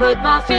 Coco Jumbo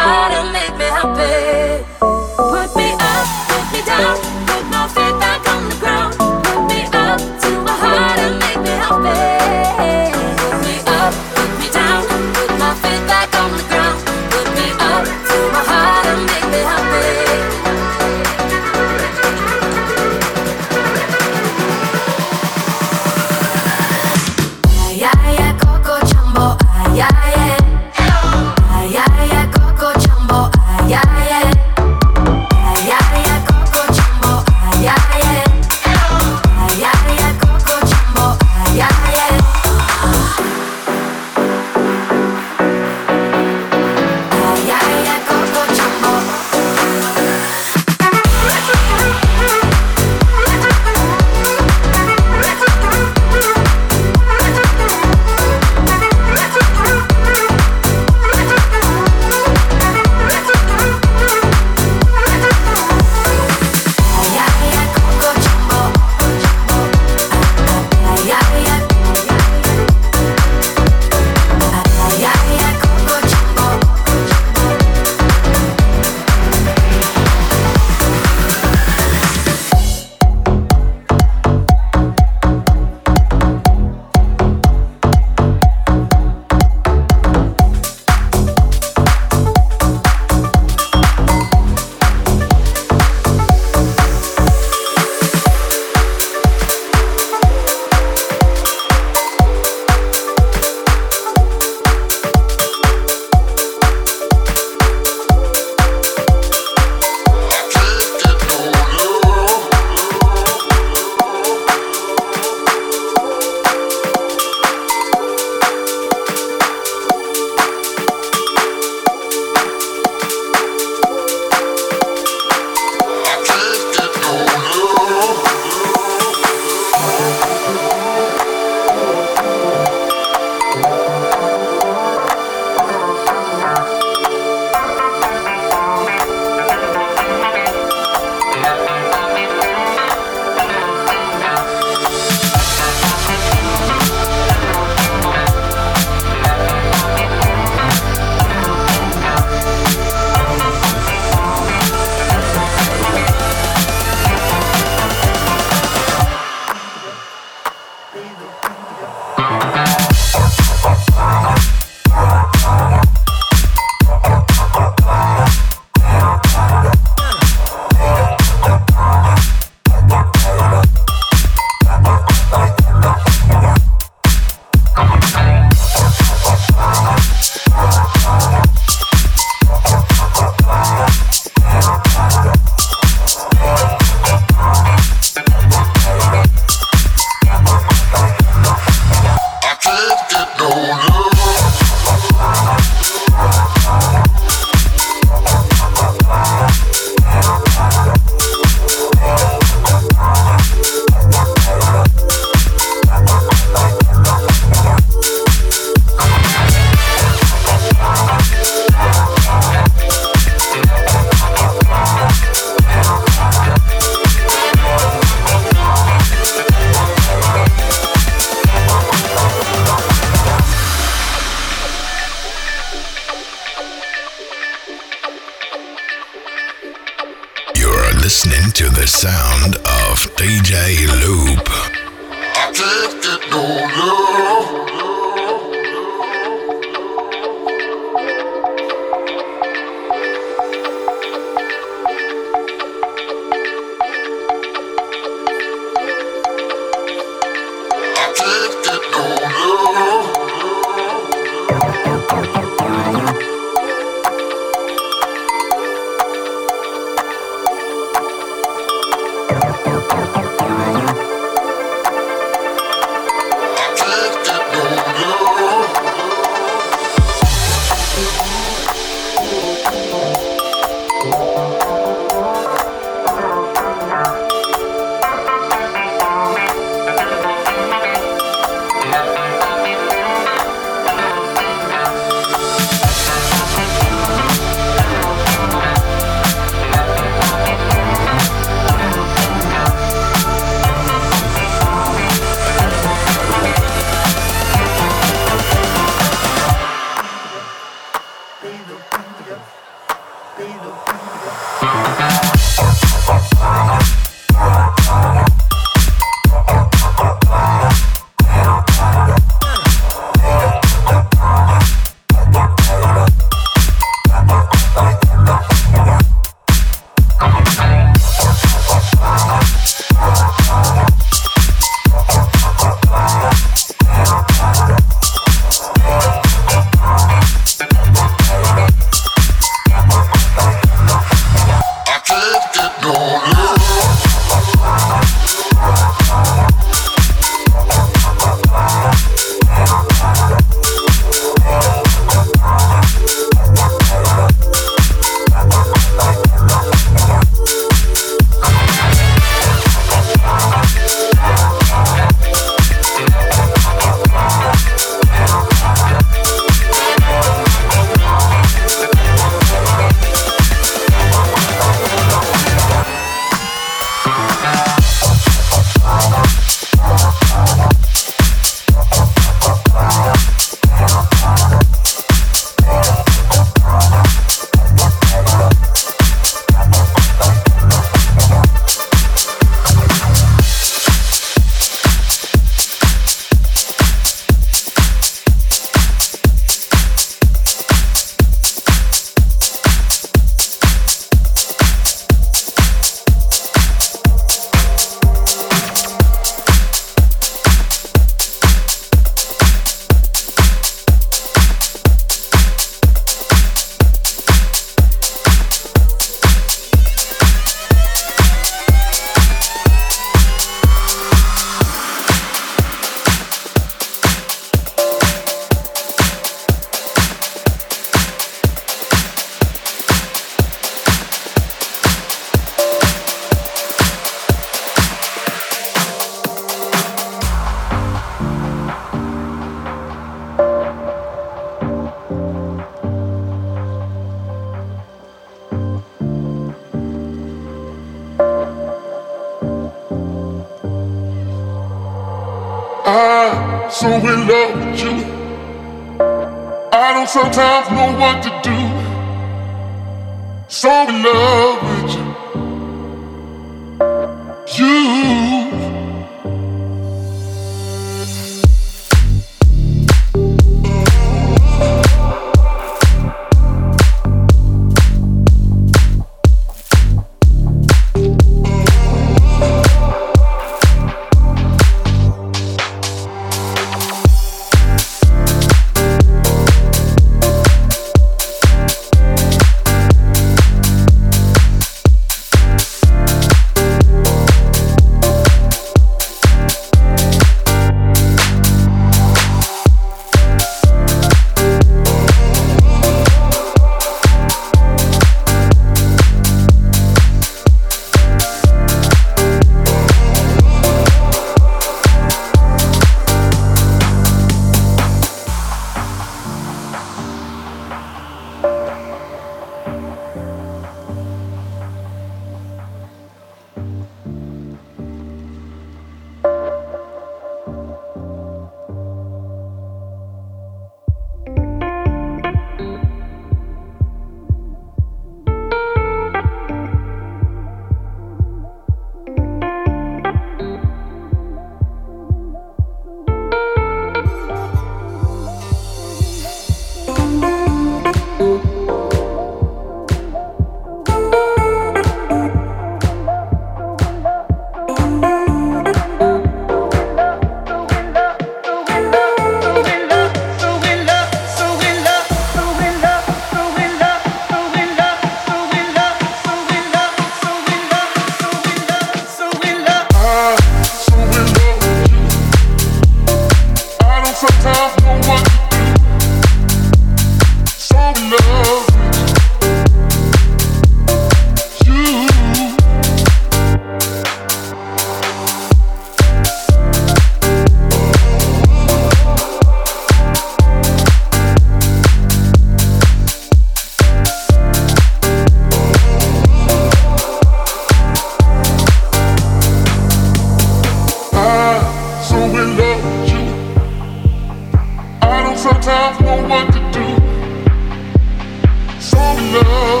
Love.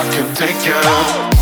I can take you.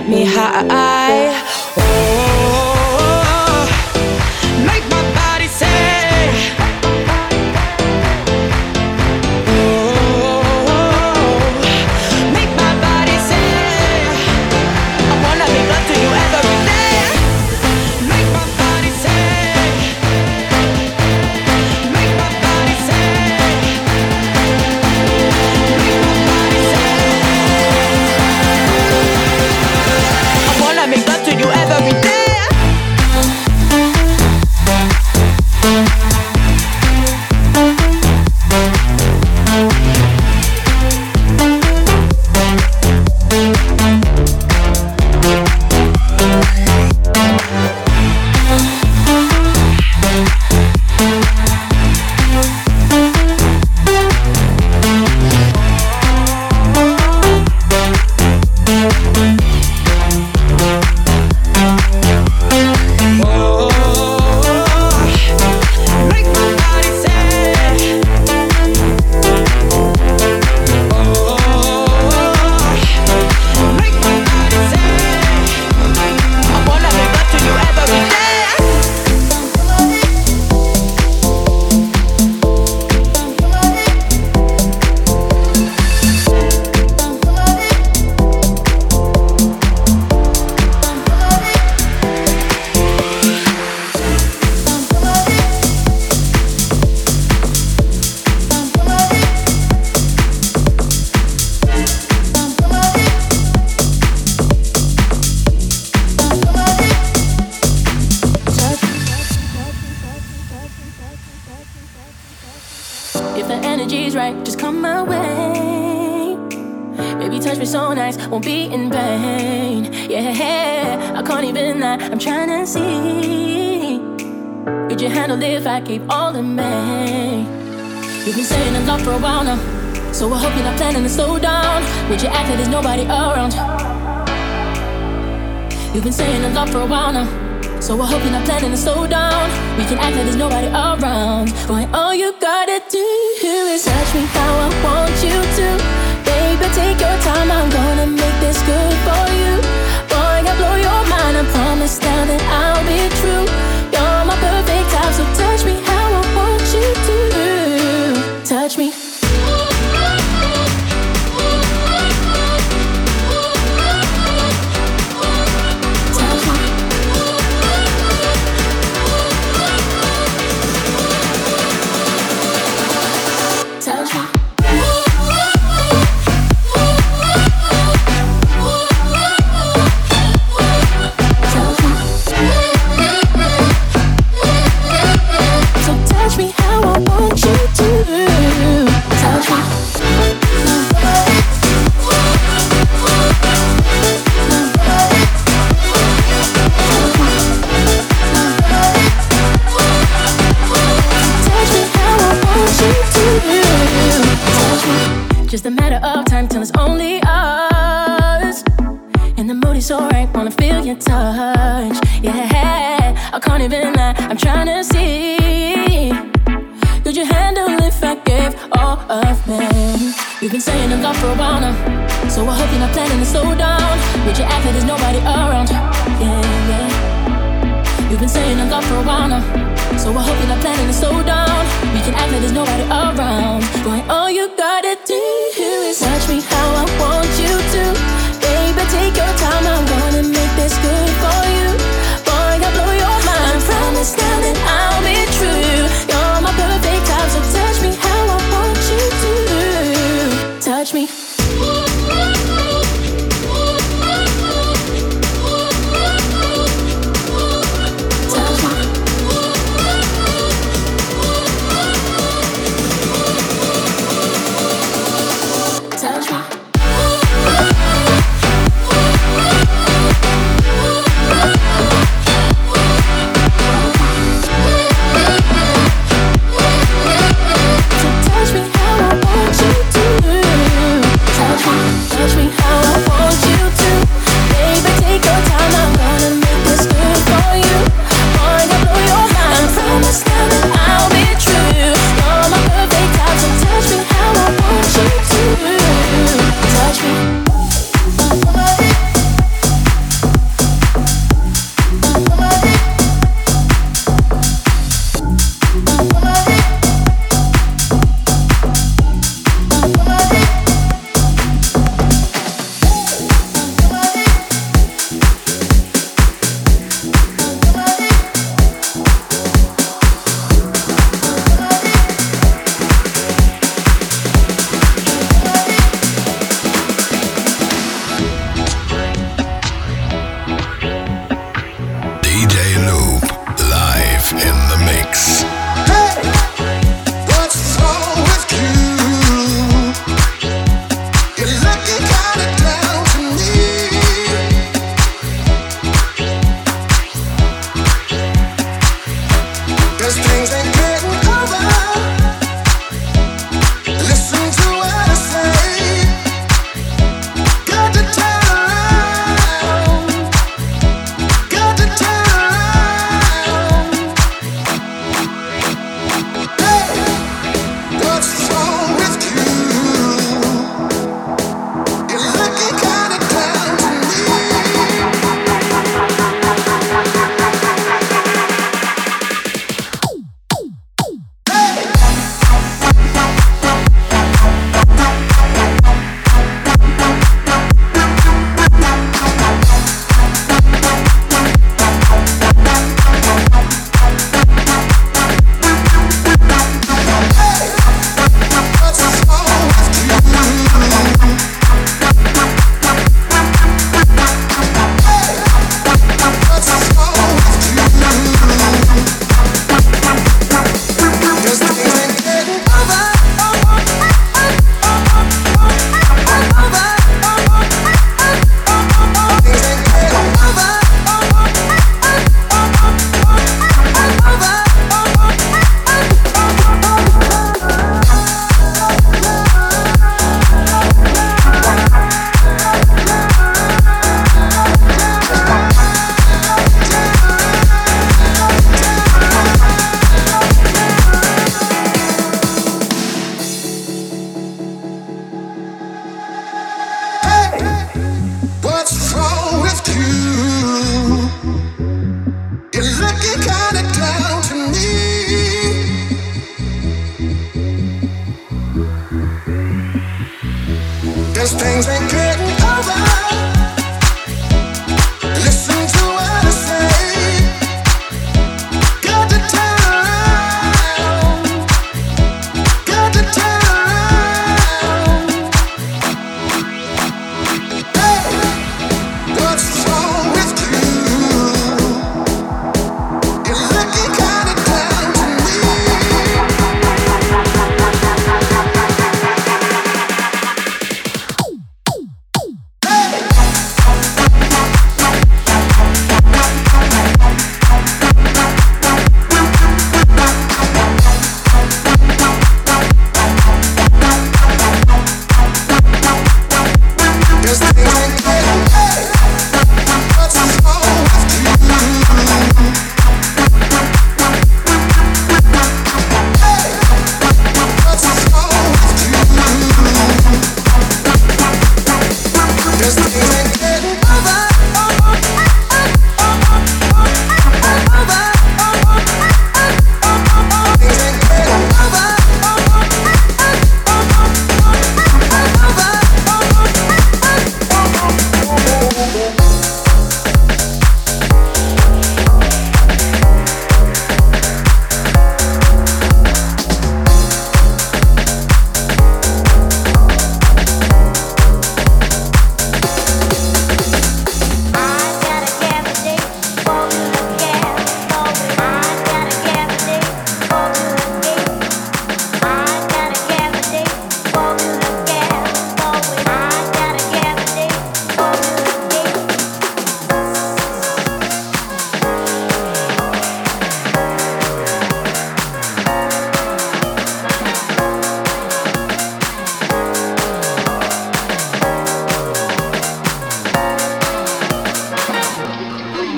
Get me high. If the energy's right, just come my way. Baby, touch me so nice, won't be in vain. Yeah, I can't even lie, I'm trying to see. Could you handle if I keep all in me? You've been saying a lot for a while now, so I hope you're not planning to slow down. Would you act like there's nobody around? You've been saying a lot for a while now. So I hope you're not planning to slow down. We can act like there's nobody around. Boy, all you gotta do is touch me how I want you to. Baby, take your time. I'm gonna make this good for you. a matter of time till it's only us. And the mood is alright, wanna feel your touch. Yeah, I can't even lie, I'm trying to see. Could you handle if I gave all of me? You've been saying I'm gone for a while now, so I hope you're not planning to slow down. Would you act like there's nobody around? Yeah, yeah. You've been saying I'm gone for a while now, so I hope you're not planning to slow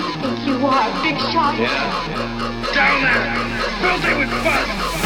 think you are a big shot? Yeah. Down there! Filthy with buzz!